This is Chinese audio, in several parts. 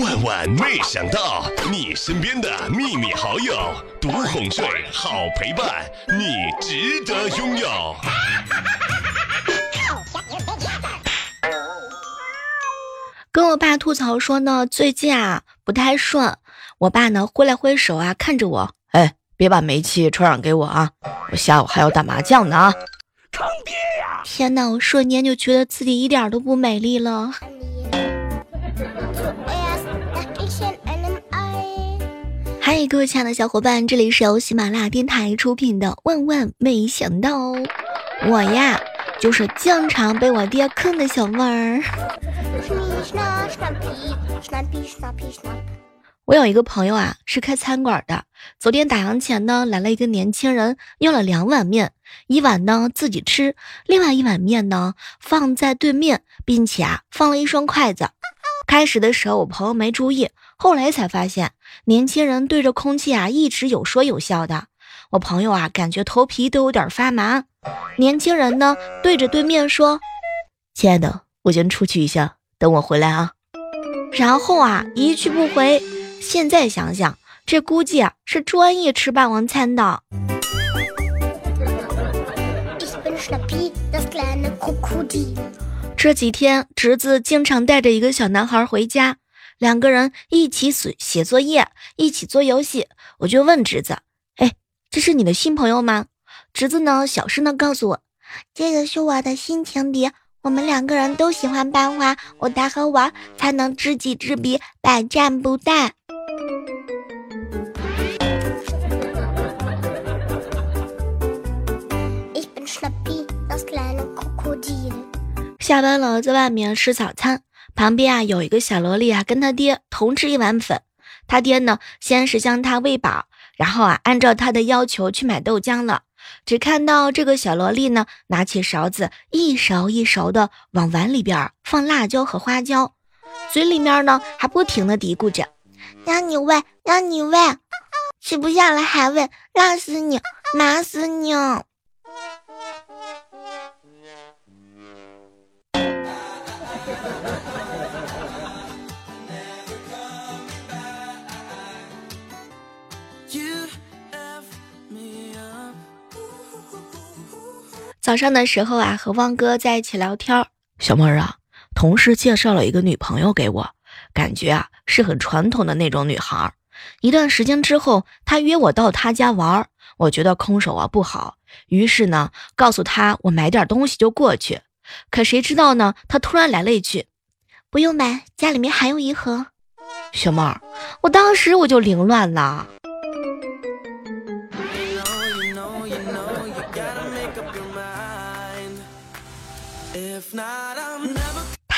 万万没想到，你身边的秘密好友，独哄睡，好陪伴，你值得拥有。跟我爸吐槽说呢，最近啊不太顺。我爸呢挥了挥手啊，看着我，哎，别把煤气传染给我啊！我下午还要打麻将呢啊！坑爹呀！天哪，我瞬间就觉得自己一点都不美丽了。嗨，各位亲爱的小伙伴，这里是由喜马拉雅电台出品的《万万没想到》，我呀就是经常被我爹坑的小妹儿。我有一个朋友啊，是开餐馆的。昨天打烊前呢，来了一个年轻人，要了两碗面，一碗呢自己吃，另外一碗面呢放在对面，并且啊放了一双筷子。开始的时候我朋友没注意，后来才发现年轻人对着空气啊一直有说有笑的。我朋友啊感觉头皮都有点发麻。年轻人呢对着对面说：“亲爱的，我先出去一下，等我回来啊。”然后啊一去不回。现在想想，这估计啊是专业吃霸王餐的。这几天，侄子经常带着一个小男孩回家，两个人一起写写作业，一起做游戏。我就问侄子：“哎，这是你的新朋友吗？”侄子呢，小声的告诉我：“这个是我的新情敌。我们两个人都喜欢班花，我带和玩才能知己知彼，百战不殆。”下班了，在外面吃早餐，旁边啊有一个小萝莉啊，跟他爹同吃一碗粉。他爹呢，先是将他喂饱，然后啊，按照他的要求去买豆浆了。只看到这个小萝莉呢，拿起勺子，一勺一勺的往碗里边放辣椒和花椒，嘴里面呢还不停的嘀咕着：“让你喂，让你喂，吃不下了还喂，辣死你，麻死你。”早上的时候啊，和汪哥在一起聊天小妹儿啊，同事介绍了一个女朋友给我，感觉啊是很传统的那种女孩。一段时间之后，他约我到他家玩，我觉得空手啊不好，于是呢告诉他我买点东西就过去。可谁知道呢，他突然来了一句：“不用买，家里面还有一盒。”小妹儿，我当时我就凌乱了。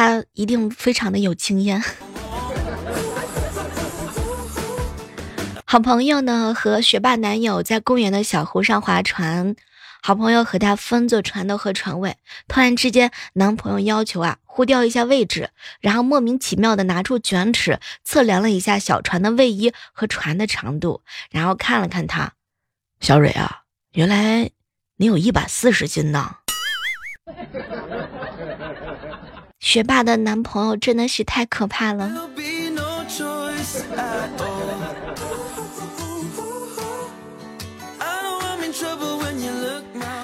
他一定非常的有经验。好朋友呢和学霸男友在公园的小湖上划船，好朋友和他分坐船头和船尾。突然之间，男朋友要求啊互调一下位置，然后莫名其妙的拿出卷尺测量了一下小船的位移和船的长度，然后看了看他，小蕊啊，原来你有一百四十斤呢。学霸的男朋友真的是太可怕了。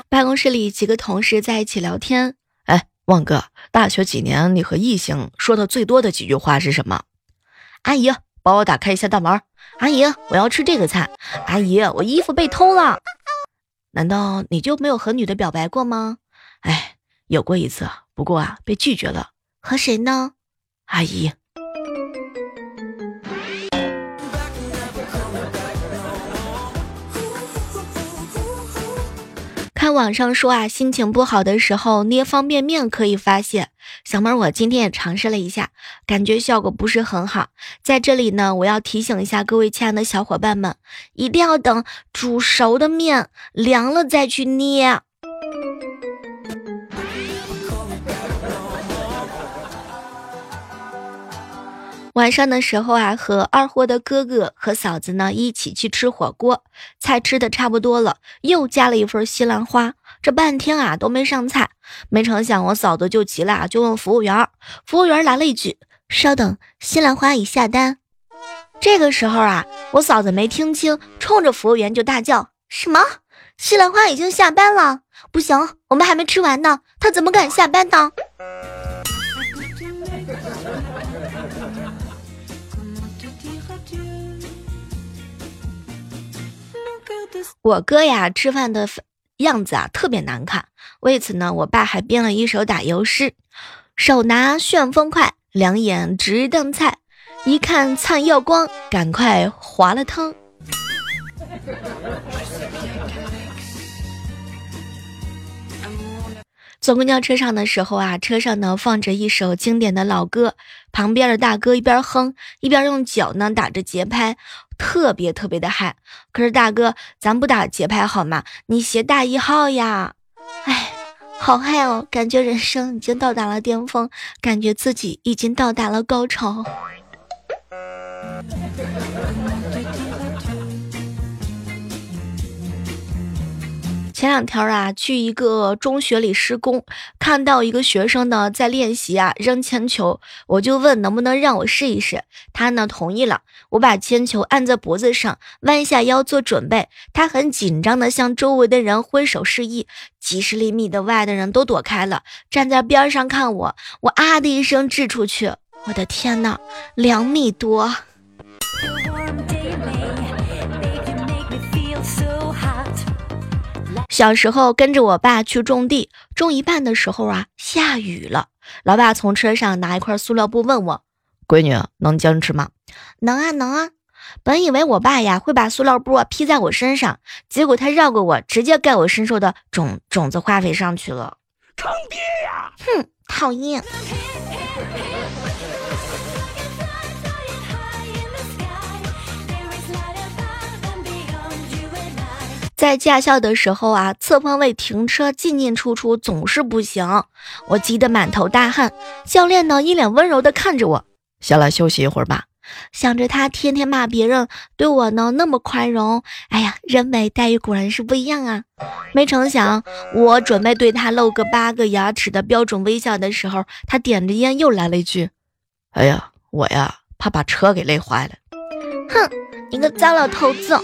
办公室里几个同事在一起聊天。哎，旺哥，大学几年你和异性说的最多的几句话是什么？阿姨，帮我打开一下大门。阿姨，我要吃这个菜。阿姨，我衣服被偷了。难道你就没有和女的表白过吗？哎，有过一次，不过啊，被拒绝了。和谁呢？阿姨。看网上说啊，心情不好的时候捏方便面可以发泄。小妹儿，我今天也尝试了一下，感觉效果不是很好。在这里呢，我要提醒一下各位亲爱的小伙伴们，一定要等煮熟的面凉了再去捏。晚上的时候啊，和二货的哥哥和嫂子呢一起去吃火锅，菜吃的差不多了，又加了一份西兰花。这半天啊都没上菜，没成想我嫂子就急了，就问服务员，服务员来了一句：“稍等，西兰花已下单。这个时候啊，我嫂子没听清，冲着服务员就大叫：“什么？西兰花已经下班了？不行，我们还没吃完呢，他怎么敢下班呢？”我哥呀，吃饭的样子啊特别难看，为此呢，我爸还编了一首打油诗：手拿旋风筷，两眼直瞪菜。一看灿耀光，赶快划了汤。坐公交车上的时候啊，车上呢放着一首经典的老歌，旁边的大哥一边哼一边用脚呢打着节拍，特别特别的嗨。可是大哥，咱不打节拍好吗？你鞋大一号呀！哎，好嗨哦，感觉人生已经到达了巅峰，感觉自己已经到达了高潮。前两天啊，去一个中学里施工，看到一个学生呢在练习啊扔铅球，我就问能不能让我试一试，他呢同意了。我把铅球按在脖子上，弯下腰做准备，他很紧张的向周围的人挥手示意，几十厘米的外的人都躲开了，站在边上看我，我啊的一声掷出去，我的天呐，两米多！小时候跟着我爸去种地，种一半的时候啊，下雨了。老爸从车上拿一块塑料布问我：“闺女，能坚持吗？”“能啊，能啊。”本以为我爸呀会把塑料布披在我身上，结果他绕过我，直接盖我身上的种种子化肥上去了。坑爹呀！哼，讨厌。在驾校的时候啊，侧方位停车进进出出总是不行，我急得满头大汗。教练呢，一脸温柔的看着我，下来休息一会儿吧。想着他天天骂别人，对我呢那么宽容，哎呀，人美待遇果然是不一样啊。没成想，我准备对他露个八个牙齿的标准微笑的时候，他点着烟又来了一句：“哎呀，我呀怕把车给累坏了。”哼，你个糟老头子！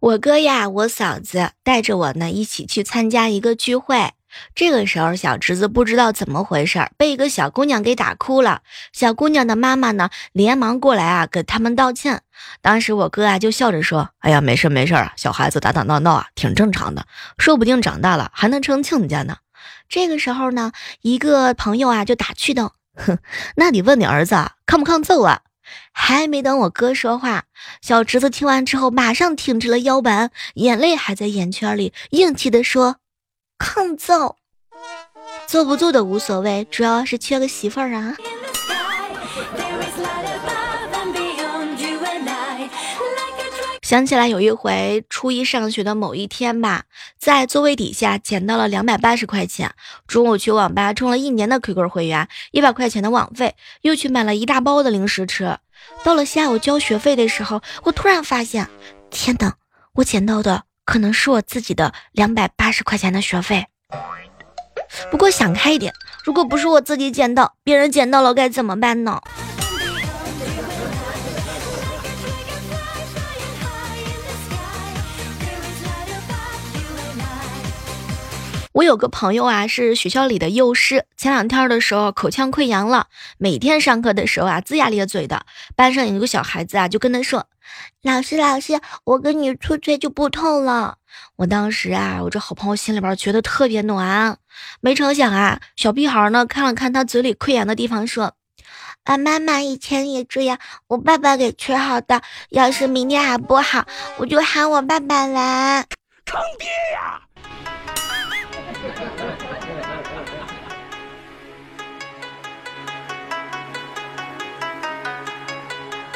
我哥呀，我嫂子带着我呢一起去参加一个聚会。这个时候，小侄子不知道怎么回事，被一个小姑娘给打哭了。小姑娘的妈妈呢，连忙过来啊，给他们道歉。当时我哥啊就笑着说：“哎呀，没事没事，小孩子打打闹闹啊，挺正常的，说不定长大了还能成亲家呢。”这个时候呢，一个朋友啊就打趣道：“哼，那你问你儿子抗不抗揍啊？”还没等我哥说话，小侄子听完之后，马上挺直了腰板，眼泪还在眼圈里，硬气的说：“抗揍，做不做的无所谓，主要是缺个媳妇儿啊。”想起来有一回初一上学的某一天吧，在座位底下捡到了两百八十块钱。中午去网吧充了一年的 QQ 会员，一百块钱的网费，又去买了一大包的零食吃。到了下午交学费的时候，我突然发现，天哪！我捡到的可能是我自己的两百八十块钱的学费。不过想开一点，如果不是我自己捡到，别人捡到了该怎么办呢？我有个朋友啊，是学校里的幼师。前两天的时候，口腔溃疡了，每天上课的时候啊，龇牙咧嘴的。班上有一个小孩子啊，就跟他说：“老师，老师，我跟你吹吹就不痛了。”我当时啊，我这好朋友心里边觉得特别暖。没成想啊，小屁孩呢看了看他嘴里溃疡的地方，说：“俺妈妈以前也这样，我爸爸给吹好的。要是明天还不好，我就喊我爸爸来。”坑爹呀！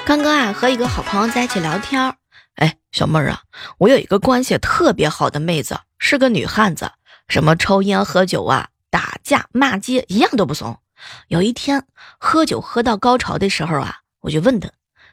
刚刚啊，和一个好朋友在一起聊天儿。哎，小妹儿啊，我有一个关系特别好的妹子，是个女汉子，什么抽烟喝酒啊，打架骂街一样都不怂。有一天喝酒喝到高潮的时候啊，我就问他：“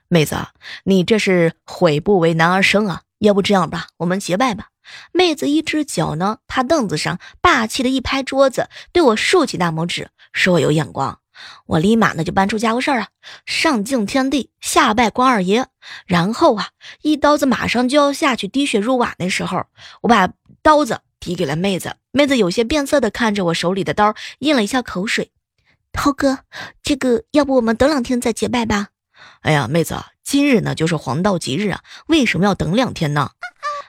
妹子，你这是悔不为男儿生啊？要不这样吧，我们结拜吧。”妹子一只脚呢，趴凳子上，霸气的一拍桌子，对我竖起大拇指，说我有眼光。我立马呢就搬出家伙事儿啊，上敬天地，下拜关二爷。然后啊，一刀子马上就要下去滴血入瓦的时候，我把刀子递给了妹子。妹子有些变色的看着我手里的刀，咽了一下口水。涛哥，这个要不我们等两天再结拜吧？哎呀，妹子，今日呢就是黄道吉日啊，为什么要等两天呢？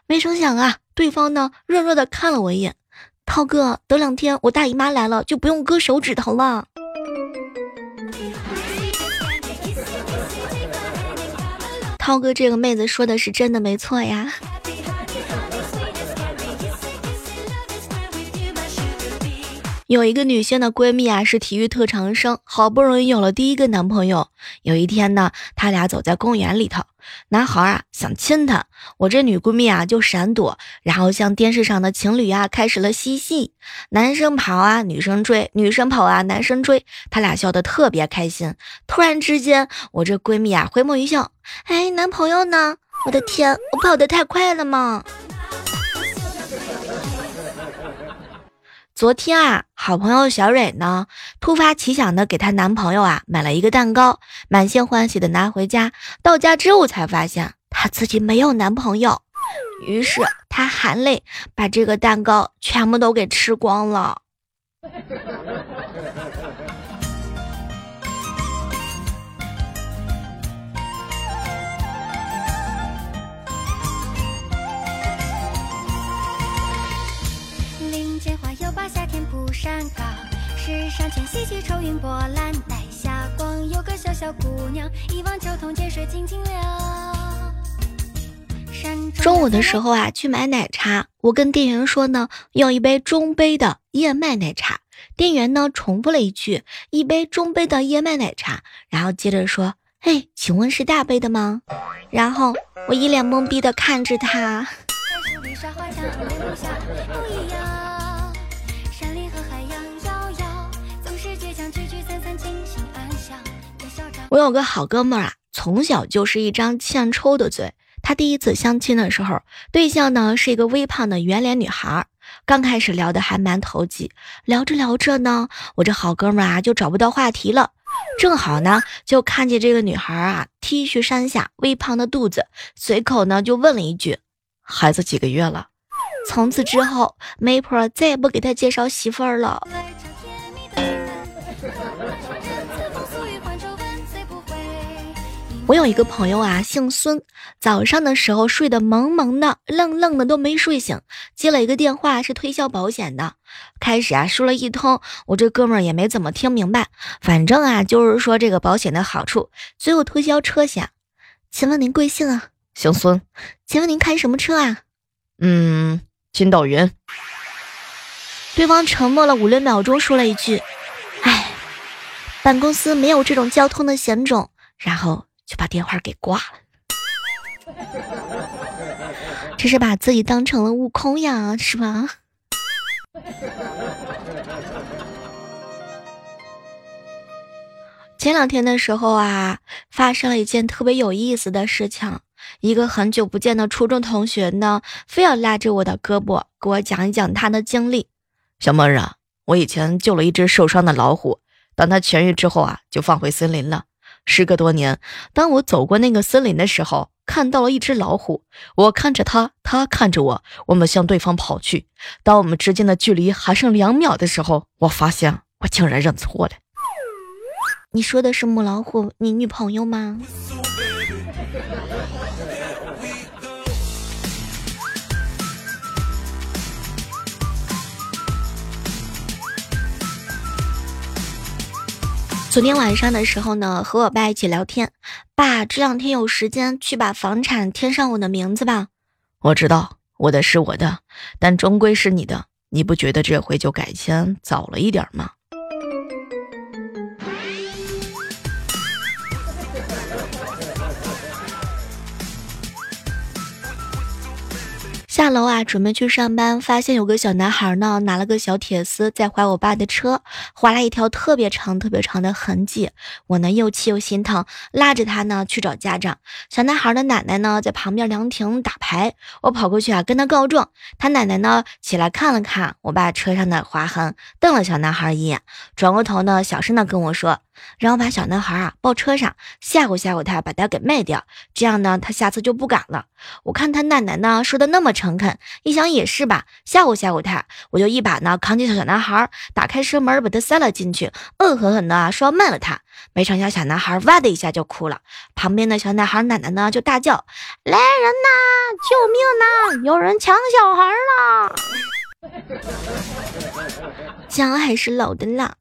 没成想啊，对方呢弱弱的看了我一眼。涛哥，等两天我大姨妈来了，就不用割手指头了。涛哥，这个妹子说的是真的没错呀。有一个女性的闺蜜啊，是体育特长生，好不容易有了第一个男朋友。有一天呢，他俩走在公园里头，男孩啊想亲她，我这女闺蜜啊就闪躲，然后像电视上的情侣啊开始了嬉戏，男生跑啊，女生追，女生跑啊，男生追，他俩笑得特别开心。突然之间，我这闺蜜啊回眸一笑，哎，男朋友呢？我的天，我跑得太快了吗？昨天啊，好朋友小蕊呢，突发奇想的给她男朋友啊买了一个蛋糕，满心欢喜的拿回家。到家之后才发现她自己没有男朋友，于是她含泪把这个蛋糕全部都给吃光了。世上前溪起愁云波澜，奈霞光有个小小姑娘，一望秋桐涧水静静流。中午的时候啊，去买奶茶，我跟店员说呢，要一杯中杯的燕麦奶茶。店员呢重复了一句，一杯中杯的燕麦奶茶，然后接着说，嘿，请问是大杯的吗？然后我一脸懵逼的看着他。我有个好哥们儿啊，从小就是一张欠抽的嘴。他第一次相亲的时候，对象呢是一个微胖的圆脸女孩。刚开始聊的还蛮投机，聊着聊着呢，我这好哥们儿啊就找不到话题了。正好呢，就看见这个女孩啊，T 恤衫下微胖的肚子，随口呢就问了一句：“孩子几个月了？” 从此之后，媒婆再也不给他介绍媳妇儿了。我有一个朋友啊，姓孙，早上的时候睡得蒙蒙的、愣愣的都没睡醒，接了一个电话，是推销保险的。开始啊说了一通，我这哥们儿也没怎么听明白，反正啊就是说这个保险的好处。最后推销车险，请问您贵姓啊？姓孙。请问您开什么车啊？嗯，金斗云。对方沉默了五六秒钟，说了一句：“哎，本公司没有这种交通的险种。”然后。就把电话给挂了，这是把自己当成了悟空呀，是吧？前两天的时候啊，发生了一件特别有意思的事情。一个很久不见的初中同学呢，非要拉着我的胳膊，给我讲一讲他的经历。小妹儿啊，我以前救了一只受伤的老虎，当它痊愈之后啊，就放回森林了。时隔多年，当我走过那个森林的时候，看到了一只老虎。我看着它，它看着我，我们向对方跑去。当我们之间的距离还剩两秒的时候，我发现我竟然认错了。你说的是母老虎，你女朋友吗？昨天晚上的时候呢，和我爸一起聊天。爸，这两天有时间去把房产添上我的名字吧。我知道，我的是我的，但终归是你的。你不觉得这回就改签早了一点吗？下楼啊，准备去上班，发现有个小男孩呢，拿了个小铁丝在划我爸的车，划了一条特别长、特别长的痕迹。我呢又气又心疼，拉着他呢去找家长。小男孩的奶奶呢在旁边凉亭打牌，我跑过去啊跟他告状。他奶奶呢起来看了看我爸车上的划痕，瞪了小男孩一眼，转过头呢小声的跟我说。然后把小男孩啊抱车上，吓唬吓唬他，把他给卖掉，这样呢，他下次就不敢了。我看他奶奶呢说的那么诚恳，一想也是吧，吓唬吓唬他，我就一把呢扛起小男孩，打开车门把他塞了进去，恶狠狠的说要卖了他。没成想小男孩哇的一下就哭了，旁边的小男孩奶奶呢就大叫：“来人呐，救命呐，有人抢小孩了！” 姜还是老的辣。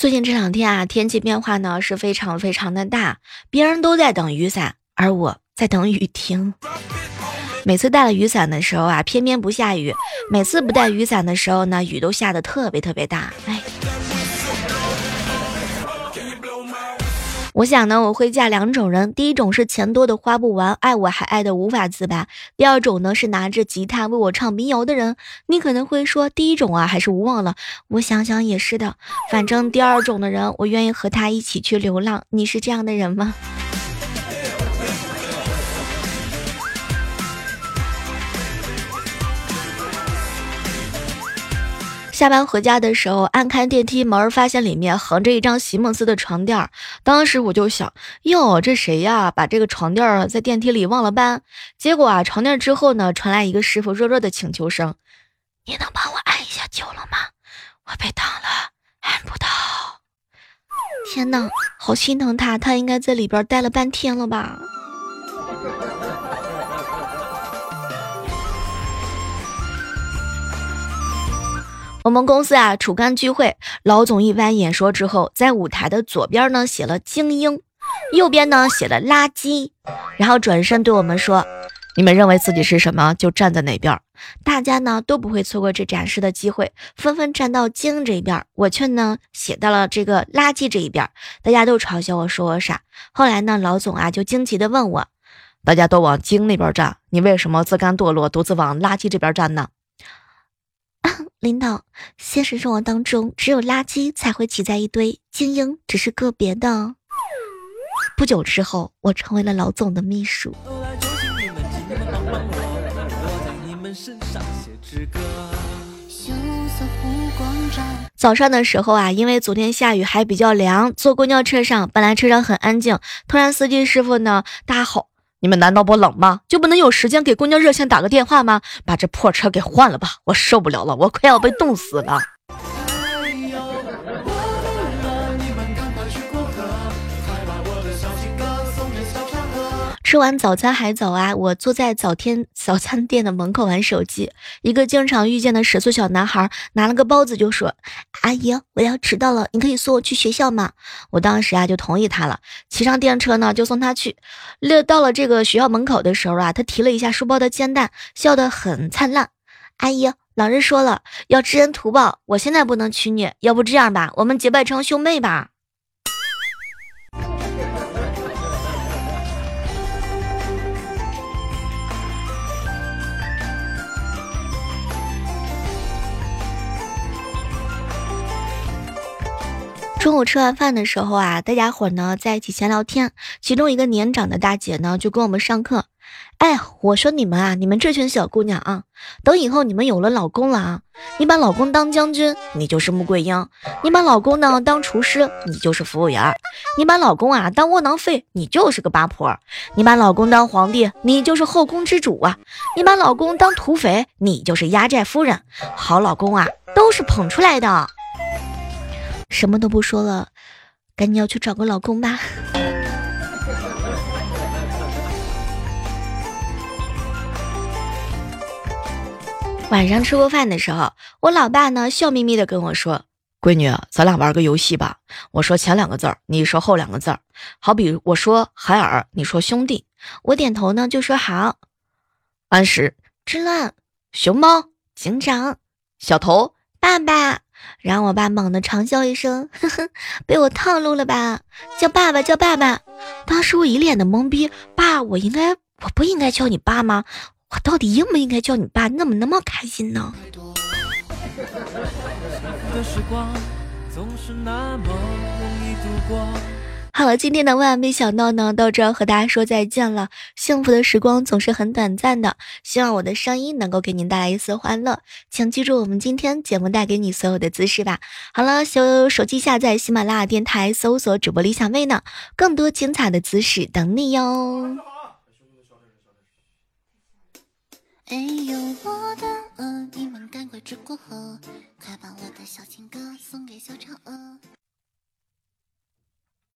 最近这两天啊，天气变化呢是非常非常的大，别人都在等雨伞，而我在等雨停。每次带了雨伞的时候啊，偏偏不下雨；每次不带雨伞的时候呢，雨都下的特别特别大。哎。我想呢，我会嫁两种人，第一种是钱多的花不完，爱我还爱的无法自拔；第二种呢是拿着吉他为我唱民谣的人。你可能会说，第一种啊还是无望了。我想想也是的，反正第二种的人，我愿意和他一起去流浪。你是这样的人吗？下班回家的时候，按开电梯门，发现里面横着一张席梦思的床垫当时我就想，哟，这谁呀？把这个床垫在电梯里忘了搬。结果啊，床垫之后呢，传来一个师傅弱弱的请求声：“你能帮我按一下九了吗？我被挡了，按不到。” 天哪，好心疼他，他应该在里边待了半天了吧。我们公司啊，主干聚会，老总一番演说之后，在舞台的左边呢写了精英，右边呢写了垃圾，然后转身对我们说：“你们认为自己是什么，就站在哪边。”大家呢都不会错过这展示的机会，纷纷站到精这一边，我却呢写到了这个垃圾这一边。大家都嘲笑我说我傻。后来呢，老总啊就惊奇的问我：“大家都往精那边站，你为什么自甘堕落，独自往垃圾这边站呢？”领导，现实生活当中，只有垃圾才会挤在一堆，精英只是个别的。不久之后，我成为了老总的秘书。早上的时候啊，因为昨天下雨还比较凉，坐公交车上，本来车上很安静，突然司机师傅呢大吼。你们难道不冷吗？就不能有时间给公交热线打个电话吗？把这破车给换了吧，我受不了了，我快要被冻死了。吃完早餐还早啊！我坐在早天早餐店的门口玩手机，一个经常遇见的十岁小男孩拿了个包子就说：“阿姨，我要迟到了，你可以送我去学校吗？”我当时啊就同意他了，骑上电车呢就送他去。到了这个学校门口的时候啊，他提了一下书包的肩带，笑得很灿烂。阿姨，老师说了要知恩图报，我现在不能娶你，要不这样吧，我们结拜成兄妹吧。中午吃完饭的时候啊，大家伙呢在一起闲聊天，其中一个年长的大姐呢就跟我们上课。哎，我说你们啊，你们这群小姑娘啊，等以后你们有了老公了啊，你把老公当将军，你就是穆桂英；你把老公呢当厨师，你就是服务员；你把老公啊当窝囊废，你就是个八婆；你把老公当皇帝，你就是后宫之主啊；你把老公当土匪，你就是压寨夫人。好老公啊，都是捧出来的。什么都不说了，赶紧要去找个老公吧。晚上吃过饭的时候，我老爸呢笑眯眯的跟我说：“闺女，咱俩玩个游戏吧。我说前两个字儿，你说后两个字儿。好比我说海尔，你说兄弟。我点头呢就说好。安石，之乱，熊猫，警长，小头，爸爸。然后我爸猛地长笑一声，呵呵，被我套路了吧？叫爸爸，叫爸爸。当时我一脸的懵逼，爸，我应该，我不应该叫你爸吗？我到底应不应该叫你爸？你怎么那么开心呢？好了，今天的万万没想到呢，到这儿和大家说再见了。幸福的时光总是很短暂的，希望我的声音能够给您带来一丝欢乐。请记住我们今天节目带给你所有的姿势吧。好了，手手机下载喜马拉雅电台，搜索主播李小妹呢，更多精彩的姿势等你哟。哎呦，我的鹅，你们赶快吃过河，快把我的小情歌送给小嫦娥。